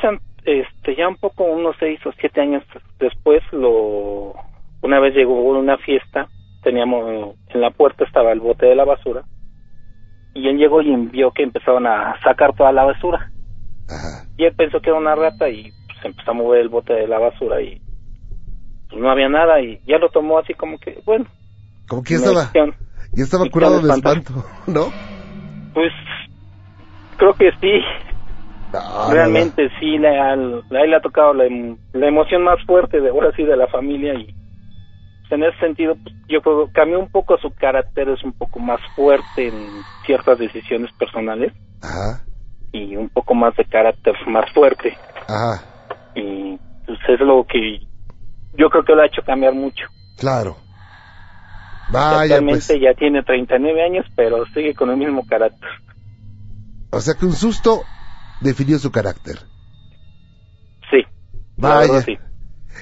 este, ya un poco, unos seis o siete años después, lo una vez llegó una fiesta, teníamos, en la puerta estaba el bote de la basura, y él llegó y vio que empezaban a sacar toda la basura. Y él pensó que era una rata y pues, empezó a mover el bote de la basura y pues, no había nada y ya lo tomó así como que, bueno. Como que ya estaba, ya estaba curado de espanto, [laughs] ¿no? Pues creo que sí. Ah, Realmente sí, le, al- a él le ha tocado la, em- la emoción más fuerte de ahora sí de la familia y pues, en ese sentido pues, yo creo que cambió un poco su carácter, es un poco más fuerte en ciertas decisiones personales Ajá. y un poco más de carácter más fuerte Ajá. y pues es lo que yo creo que lo ha hecho cambiar mucho. Claro. Vaya, Actualmente pues. ya tiene 39 años pero sigue con el mismo carácter. O sea que un susto definió su carácter. Sí. Vaya. sí.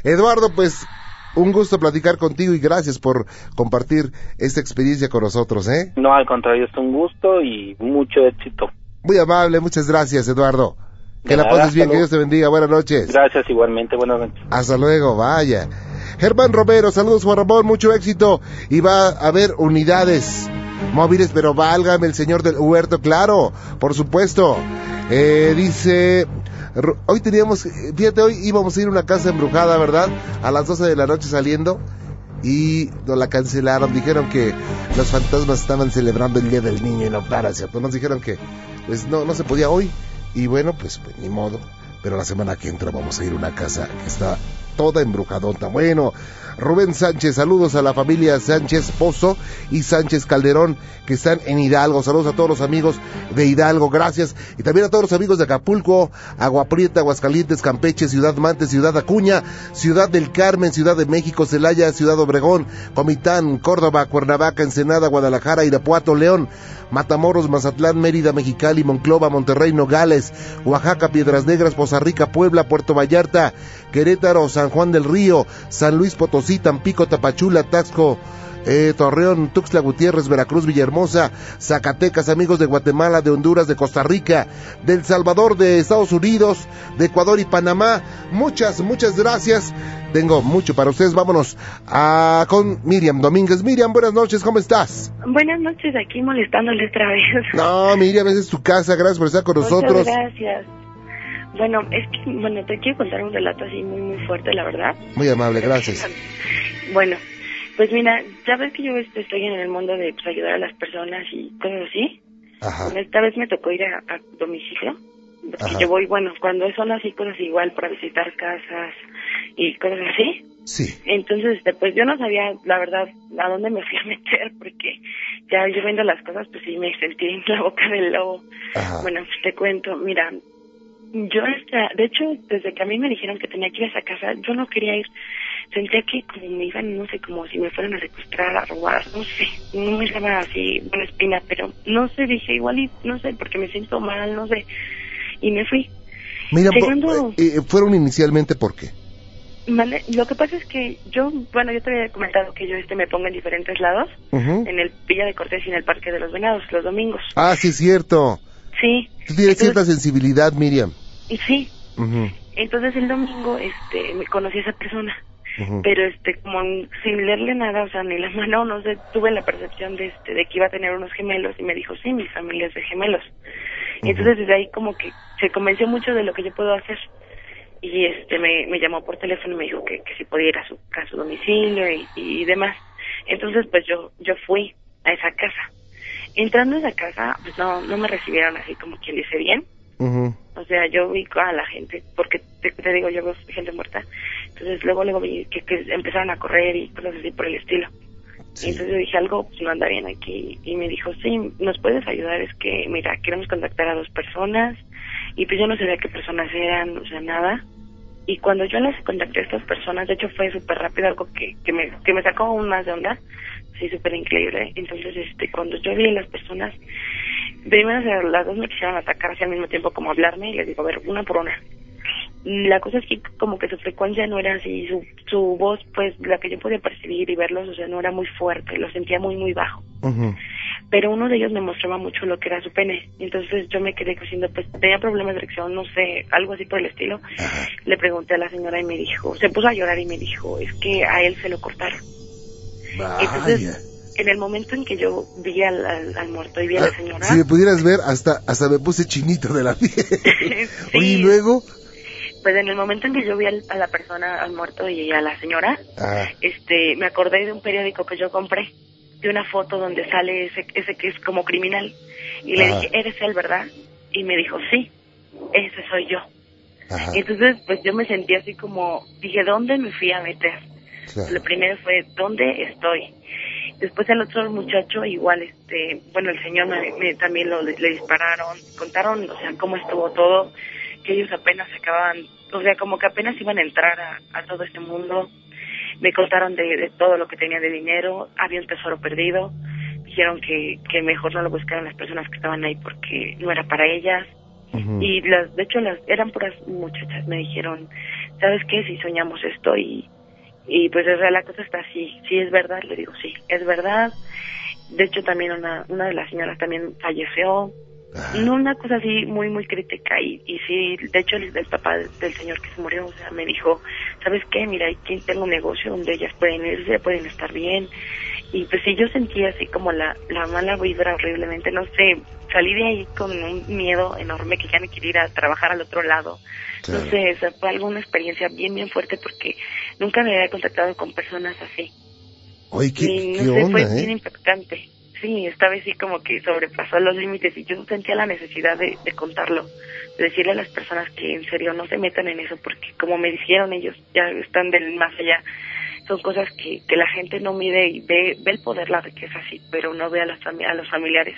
Eduardo, pues un gusto platicar contigo y gracias por compartir esta experiencia con nosotros, ¿eh? No, al contrario, es un gusto y mucho éxito. Muy amable, muchas gracias, Eduardo. Que la pases bien, hasta que luego. Dios te bendiga. Buenas noches. Gracias igualmente, buenas noches. Hasta luego, vaya. Germán Romero, saludos Juan Ramón, mucho éxito. Y va a haber unidades móviles, pero válgame el señor del huerto, claro, por supuesto. Eh, dice, hoy teníamos, fíjate, hoy íbamos a ir a una casa embrujada, ¿verdad? A las 12 de la noche saliendo. Y nos la cancelaron, dijeron que los fantasmas estaban celebrando el Día del Niño y no para, ¿cierto? Nos dijeron que pues no, no se podía hoy. Y bueno, pues, pues ni modo. Pero la semana que entra vamos a ir a una casa que está toda embrujadota. Bueno, Rubén Sánchez, saludos a la familia Sánchez Pozo y Sánchez Calderón que están en Hidalgo. Saludos a todos los amigos de Hidalgo, gracias. Y también a todos los amigos de Acapulco, Agua Prieta, Aguascalientes, Campeche, Ciudad Mante, Ciudad Acuña, Ciudad del Carmen, Ciudad de México, Celaya, Ciudad Obregón, Comitán, Córdoba, Cuernavaca, Ensenada, Guadalajara, Irapuato, León, Matamoros, Mazatlán, Mérida, Mexicali, Monclova, Monterrey, Nogales, Oaxaca, Piedras Negras, Poza Rica, Puebla, Puerto Vallarta, Querétaro, San Juan del Río, San Luis Potosí, Tampico, Tapachula, Taxco, eh, Torreón, Tuxtla Gutiérrez, Veracruz, Villahermosa, Zacatecas, amigos de Guatemala, de Honduras, de Costa Rica, de El Salvador, de Estados Unidos, de Ecuador y Panamá. Muchas, muchas gracias. Tengo mucho para ustedes. Vámonos a, con Miriam Domínguez. Miriam, buenas noches, ¿cómo estás? Buenas noches, aquí molestándole otra vez. No, Miriam, esa es tu casa. Gracias por estar con nosotros. Muchas gracias. Bueno, es que, bueno, te quiero contar un relato así muy, muy fuerte, la verdad. Muy amable, gracias. Bueno, pues mira, ya ves que yo estoy en el mundo de pues, ayudar a las personas y cosas así. Ajá. Bueno, Esta vez me tocó ir a, a domicilio. Porque Ajá. yo voy, bueno, cuando son así cosas igual para visitar casas y cosas así. Sí. Entonces, este, pues yo no sabía, la verdad, a dónde me [laughs] fui a meter, porque ya yo viendo las cosas, pues sí me sentí en la boca del lobo. Bueno, pues te cuento, mira, yo, esta, de hecho, desde que a mí me dijeron que tenía que ir a esa casa, yo no quería ir. Sentía que como me iban, no sé, como si me fueran a secuestrar, a robar, no sé, no me daba así buena espina, pero no sé, dije igual y no sé, porque me siento mal, no sé, y me fui. Miriam, po- Llegando- eh, ¿fueron inicialmente por qué? Lo que pasa es que yo, bueno, yo te había comentado que yo este me pongo en diferentes lados, en el Villa de Cortés y en el Parque de los Venados, los domingos. Ah, sí, cierto. Sí. Tú tienes cierta sensibilidad, Miriam. Y sí. Entonces el domingo, este, me conocí a esa persona. Pero este, como sin leerle nada, o sea, ni la [laughs] mano, no sé, tuve la percepción de este, de que iba a tener unos gemelos y me dijo, sí, mi familia es de gemelos. Y entonces desde ahí como que se convenció mucho de lo que yo puedo hacer. Y este, me, me llamó por teléfono y me dijo que, que si podía ir a su, a su domicilio y, y demás. Entonces pues yo, yo fui a esa casa. Entrando a esa casa, pues no, no me recibieron así como quien dice bien. O sea, yo vi a la gente, porque te, te digo, yo veo gente muerta. Entonces luego luego vi que, que empezaron a correr y cosas así por el estilo. Y entonces yo dije, algo pues, no anda bien aquí. Y me dijo, sí, ¿nos puedes ayudar? Es que, mira, queremos contactar a dos personas. Y pues yo no sabía qué personas eran, o sea, nada. Y cuando yo las contacté a estas personas, de hecho fue súper rápido, algo que, que, me, que me sacó aún más de onda. Sí, súper increíble. Entonces, este, cuando yo vi a las personas, primero las dos me quisieron atacar así al mismo tiempo como hablarme y les digo, a ver, una por una. La cosa es que como que su frecuencia no era así, su, su voz, pues la que yo podía percibir y verlos, o sea, no era muy fuerte, lo sentía muy, muy bajo. Pero uno de ellos me mostraba mucho lo que era su pene. Entonces yo me quedé diciendo, pues tenía problemas de erección, no sé, algo así por el estilo. Le pregunté a la señora y me dijo, se puso a llorar y me dijo, es que a él se lo cortaron. Entonces, en el momento en que yo vi al, al, al muerto y vi a la Ah, señora, Si me pudieras ver, hasta, hasta me puse chinito de la piel. [laughs] Oye, y luego, pues en el momento en que yo vi al- a la persona, al muerto y a la señora, ah, este, me acordé de un periódico que yo compré, de una foto donde sale ese, ese que es como criminal. Y le dije, ¿eres él, verdad? Y me dijo, sí, ese soy yo. ajá, Entonces, pues yo me sentí así como, dije, ¿dónde me fui a meter? Claro. Lo primero fue, ¿dónde estoy? Después el otro muchacho, igual, este, bueno, el señor me, me- también lo, le dispararon, contaron, o sea, cómo estuvo todo, que ellos apenas acababan, o sea, como que apenas iban a entrar a, a todo este mundo. Me contaron de, de todo lo que tenía de dinero, había un tesoro perdido, dijeron que, que mejor no lo buscaran las personas que estaban ahí porque no era para ellas. Y las, de hecho, las eran puras muchachas. Me dijeron, ¿sabes qué? Si soñamos esto y, y pues es real, la cosa está así. Sí es verdad, le digo, sí, es verdad. De hecho, también una, una de las señoras también falleció. No una cosa así muy, muy crítica. Y, y sí, de hecho, el, el papá del, del señor que se murió, o sea, me dijo, ¿sabes qué? Mira, aquí tengo un negocio donde ellas pueden irse, pueden estar bien. Y pues sí, yo sentía así como la, la mala vibra horriblemente, no sé, salí de ahí con un miedo enorme que ya me quería ir a trabajar al otro lado. Claro. No sé, fue alguna experiencia bien, bien fuerte porque nunca me había contactado con personas así. Oye, ¿qué, y no qué sé, onda, fue eh? bien impactante. Sí, esta vez sí como que sobrepasó los límites y yo sentía la necesidad de, de contarlo, de decirle a las personas que en serio no se metan en eso porque como me dijeron ellos ya están del más allá. Son cosas que, que la gente no mide y ve, ve el poder, la riqueza sí, pero no ve a, las a los familiares.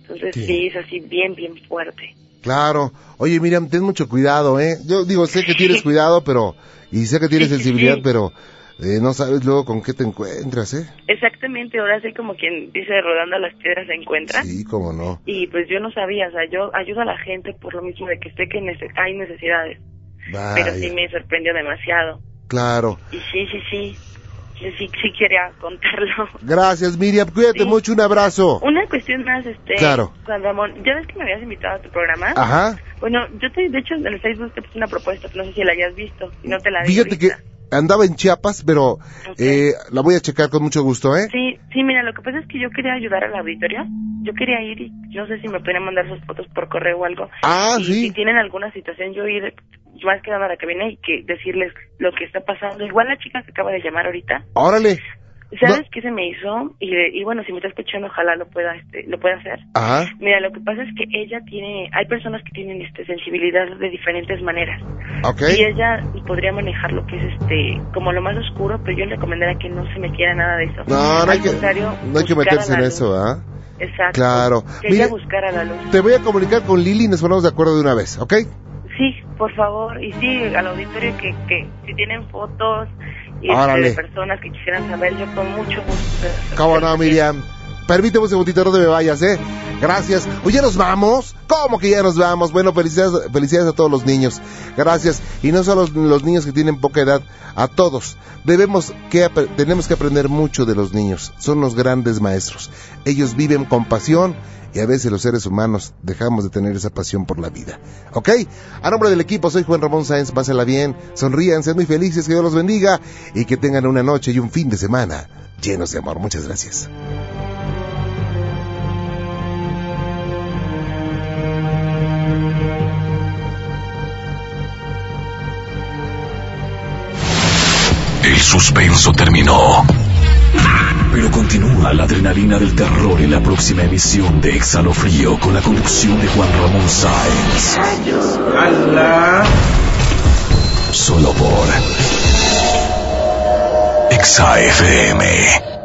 Entonces Sí. sí, es así bien, bien fuerte. Claro. Oye, Miriam, ten mucho cuidado, ¿eh? Yo digo, sé que tienes cuidado, pero... Y sé que tienes sensibilidad, sí. pero... eh, no sabes luego con qué te encuentras, ¿eh? Exactamente, ahora sí como quien dice rodando las piedras se encuentra. Sí, cómo no. Y pues yo no sabía, o sea, yo ayudo a la gente por lo mismo de que sé que hay necesidades, pero sí me sorprendió demasiado. Claro. Y sí, sí, sí, sí, sí quería contarlo. Gracias, Miriam. Cuídate Sí. mucho. Un abrazo. Una cuestión más, este, Claro. Juan Ramón, ya ves que me habías invitado a tu programa. Ajá. Bueno, yo te, de hecho, en el Facebook te puse una propuesta, no sé si la hayas visto, si no te la digo Fíjate que. Andaba en Chiapas, pero eh, la voy a checar con mucho gusto, ¿eh? Sí, sí, mira, lo que pasa es que yo quería ayudar al auditorio. Yo quería ir y no sé si me podrían mandar sus fotos por correo o algo. Ah, y sí. si tienen alguna situación, yo ir más que nada a la cabina y que decirles lo que está pasando. Igual la chica que acaba de llamar ahorita, Órale. ¿Sabes qué se me hizo? Y, y bueno, si me está escuchando, ojalá lo pueda, este, lo pueda hacer. Ajá. Mira, lo que pasa es que ella tiene, hay personas que tienen este sensibilidad de diferentes maneras. Ok. Y ella podría manejar lo que es este, como lo más oscuro, pero yo le recomendaría que no se metiera nada de eso. No, no hay Al que, contrario, no hay que buscar a meterse en eso, ¿ah? Exacto. Claro. Que ella buscara la luz. Te voy a comunicar con Lili y nos ponemos de acuerdo de una vez, ¿ok? Sí, por favor. Y sí, al auditorio que, que si tienen fotos este, de personas que quisieran saber, yo con mucho gusto. ¿Cómo no, Miriam? Permíteme un segundito, no te me vayas, ¿eh? Gracias. Oye, ¿nos vamos? ¿Cómo que ya nos vamos? Bueno, felicidades, felicidades a todos los niños. Gracias. Y no solo los niños que tienen poca edad, a todos. Debemos que, tenemos que aprender mucho de los niños. Son los grandes maestros. Ellos viven con pasión y a veces los seres humanos dejamos de tener esa pasión por la vida. ¿Ok? A nombre del equipo, soy Juan Ramón Sáenz, pásela bien, sonrían, sean muy felices, que Dios los bendiga y que tengan una noche y un fin de semana llenos de amor. Muchas gracias. El suspenso terminó. Pero continúa la adrenalina del terror en la próxima emisión de Exhalo Frío con la conducción de Juan Ramón Sáenz. Solo por Exa FM.